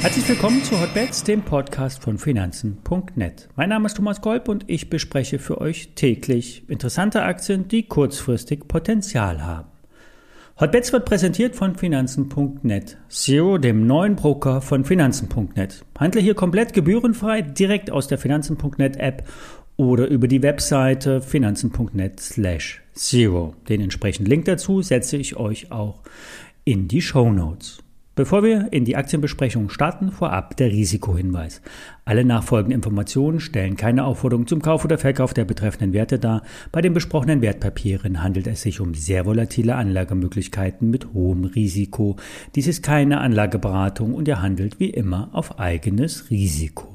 Herzlich willkommen zu Hotbets, dem Podcast von Finanzen.net. Mein Name ist Thomas Kolb und ich bespreche für euch täglich interessante Aktien, die kurzfristig Potenzial haben. Hotbets wird präsentiert von Finanzen.net. Zero, dem neuen Broker von Finanzen.net. Handle hier komplett gebührenfrei direkt aus der Finanzen.net App oder über die Webseite finanzen.net slash zero. Den entsprechenden Link dazu setze ich euch auch in die Show Notes. Bevor wir in die Aktienbesprechung starten, vorab der Risikohinweis. Alle nachfolgenden Informationen stellen keine Aufforderung zum Kauf oder Verkauf der betreffenden Werte dar. Bei den besprochenen Wertpapieren handelt es sich um sehr volatile Anlagemöglichkeiten mit hohem Risiko. Dies ist keine Anlageberatung und er handelt wie immer auf eigenes Risiko.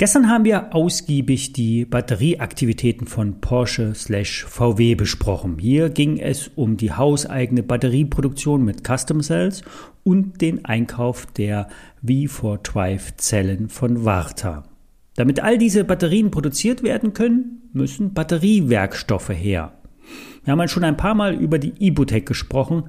Gestern haben wir ausgiebig die Batterieaktivitäten von Porsche slash VW besprochen. Hier ging es um die hauseigene Batterieproduktion mit Custom Cells und den Einkauf der V4 Drive Zellen von Varta. Damit all diese Batterien produziert werden können, müssen Batteriewerkstoffe her. Wir haben schon ein paar Mal über die Ibutec gesprochen,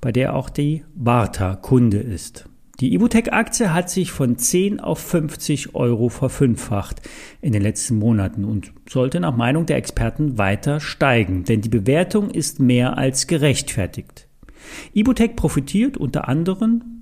bei der auch die Varta Kunde ist. Die Ibutec-Aktie hat sich von 10 auf 50 Euro verfünffacht in den letzten Monaten und sollte nach Meinung der Experten weiter steigen, denn die Bewertung ist mehr als gerechtfertigt. Ibutec profitiert unter anderem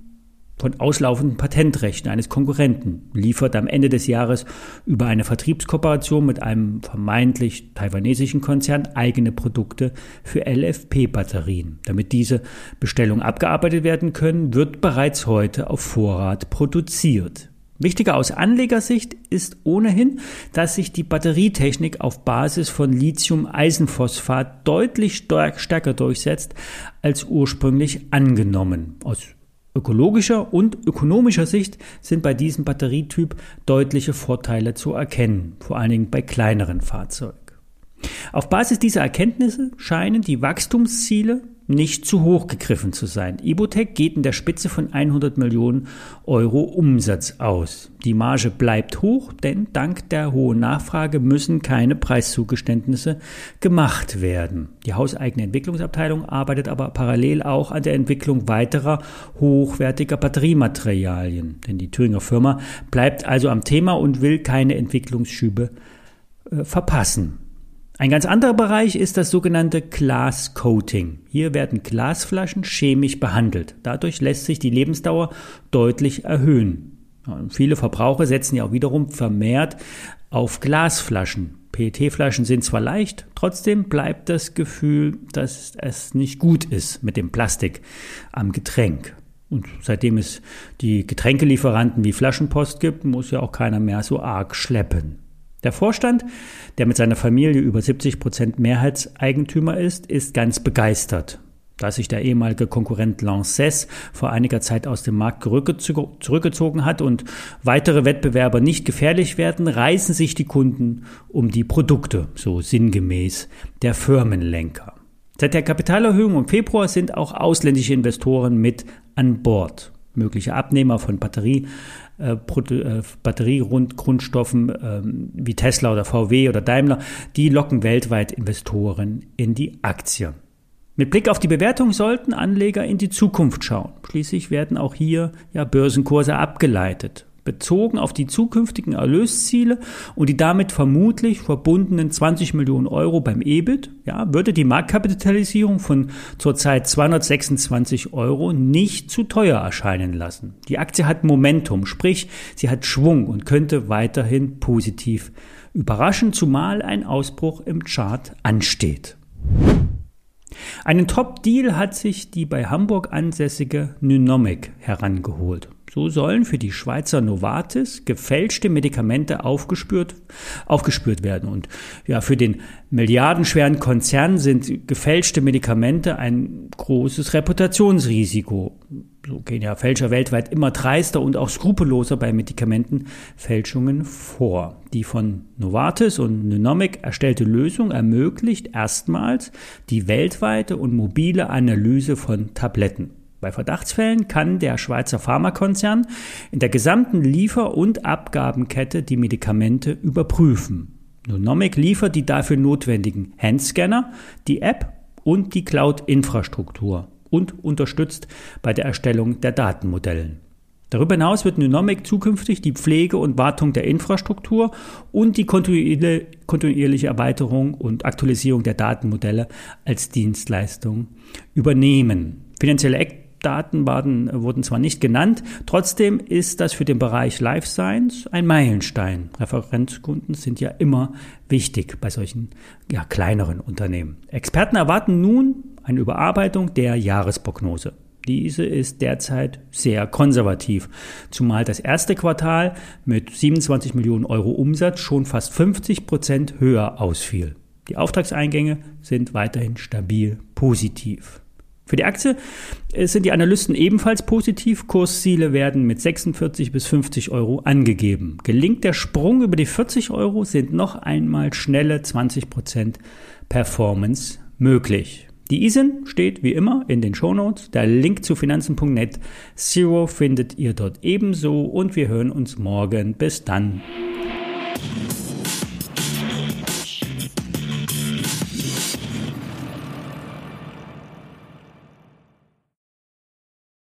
von auslaufenden Patentrechten eines Konkurrenten, liefert am Ende des Jahres über eine Vertriebskooperation mit einem vermeintlich taiwanesischen Konzern eigene Produkte für LFP-Batterien. Damit diese Bestellungen abgearbeitet werden können, wird bereits heute auf Vorrat produziert. Wichtiger aus Anlegersicht ist ohnehin, dass sich die Batterietechnik auf Basis von Lithium-Eisenphosphat deutlich stärker durchsetzt als ursprünglich angenommen. Aus ökologischer und ökonomischer Sicht sind bei diesem Batterietyp deutliche Vorteile zu erkennen, vor allen Dingen bei kleineren Fahrzeugen. Auf Basis dieser Erkenntnisse scheinen die Wachstumsziele nicht zu hoch gegriffen zu sein. Ibotec geht in der Spitze von 100 Millionen Euro Umsatz aus. Die Marge bleibt hoch, denn dank der hohen Nachfrage müssen keine Preiszugeständnisse gemacht werden. Die hauseigene Entwicklungsabteilung arbeitet aber parallel auch an der Entwicklung weiterer hochwertiger Batteriematerialien. Denn die Thüringer Firma bleibt also am Thema und will keine Entwicklungsschübe äh, verpassen. Ein ganz anderer Bereich ist das sogenannte Glass Coating. Hier werden Glasflaschen chemisch behandelt. Dadurch lässt sich die Lebensdauer deutlich erhöhen. viele Verbraucher setzen ja auch wiederum vermehrt auf Glasflaschen. PET-Flaschen sind zwar leicht, trotzdem bleibt das Gefühl, dass es nicht gut ist mit dem Plastik am Getränk. Und seitdem es die Getränkelieferanten wie Flaschenpost gibt, muss ja auch keiner mehr so arg schleppen. Der Vorstand, der mit seiner Familie über 70 Prozent Mehrheitseigentümer ist, ist ganz begeistert. Da sich der ehemalige Konkurrent Lanxess vor einiger Zeit aus dem Markt zurückgezogen hat und weitere Wettbewerber nicht gefährlich werden, reißen sich die Kunden um die Produkte, so sinngemäß der Firmenlenker. Seit der Kapitalerhöhung im Februar sind auch ausländische Investoren mit an Bord. Mögliche Abnehmer von Batterie äh, äh, Batteriegrundstoffen äh, wie Tesla oder VW oder Daimler, die locken weltweit Investoren in die Aktie. Mit Blick auf die Bewertung sollten Anleger in die Zukunft schauen. Schließlich werden auch hier ja Börsenkurse abgeleitet bezogen auf die zukünftigen Erlösziele und die damit vermutlich verbundenen 20 Millionen Euro beim EBIT, ja, würde die Marktkapitalisierung von zurzeit 226 Euro nicht zu teuer erscheinen lassen. Die Aktie hat Momentum, sprich, sie hat Schwung und könnte weiterhin positiv überraschen, zumal ein Ausbruch im Chart ansteht. Einen Top-Deal hat sich die bei Hamburg ansässige Nynomic herangeholt. So sollen für die Schweizer Novartis gefälschte Medikamente aufgespürt, aufgespürt werden. Und ja, für den milliardenschweren Konzern sind gefälschte Medikamente ein großes Reputationsrisiko. So gehen ja Fälscher weltweit immer dreister und auch skrupelloser bei Medikamentenfälschungen vor. Die von Novartis und Nunomic erstellte Lösung ermöglicht erstmals die weltweite und mobile Analyse von Tabletten. Bei Verdachtsfällen kann der Schweizer Pharmakonzern in der gesamten Liefer- und Abgabenkette die Medikamente überprüfen. Nunomic liefert die dafür notwendigen Handscanner, die App und die Cloud-Infrastruktur und unterstützt bei der Erstellung der Datenmodellen. Darüber hinaus wird Nunomic zukünftig die Pflege und Wartung der Infrastruktur und die kontinuierliche Erweiterung und Aktualisierung der Datenmodelle als Dienstleistung übernehmen. Finanzielle Eckdaten waren, wurden zwar nicht genannt, trotzdem ist das für den Bereich Life Science ein Meilenstein. Referenzkunden sind ja immer wichtig bei solchen ja, kleineren Unternehmen. Experten erwarten nun eine Überarbeitung der Jahresprognose. Diese ist derzeit sehr konservativ, zumal das erste Quartal mit 27 Millionen Euro Umsatz schon fast 50 Prozent höher ausfiel. Die Auftragseingänge sind weiterhin stabil positiv. Für die Aktie äh, sind die Analysten ebenfalls positiv. Kursziele werden mit 46 bis 50 Euro angegeben. Gelingt der Sprung über die 40 Euro, sind noch einmal schnelle 20 Prozent Performance möglich. Die ISIN steht wie immer in den Shownotes. Der Link zu finanzen.net Zero findet ihr dort ebenso und wir hören uns morgen. Bis dann.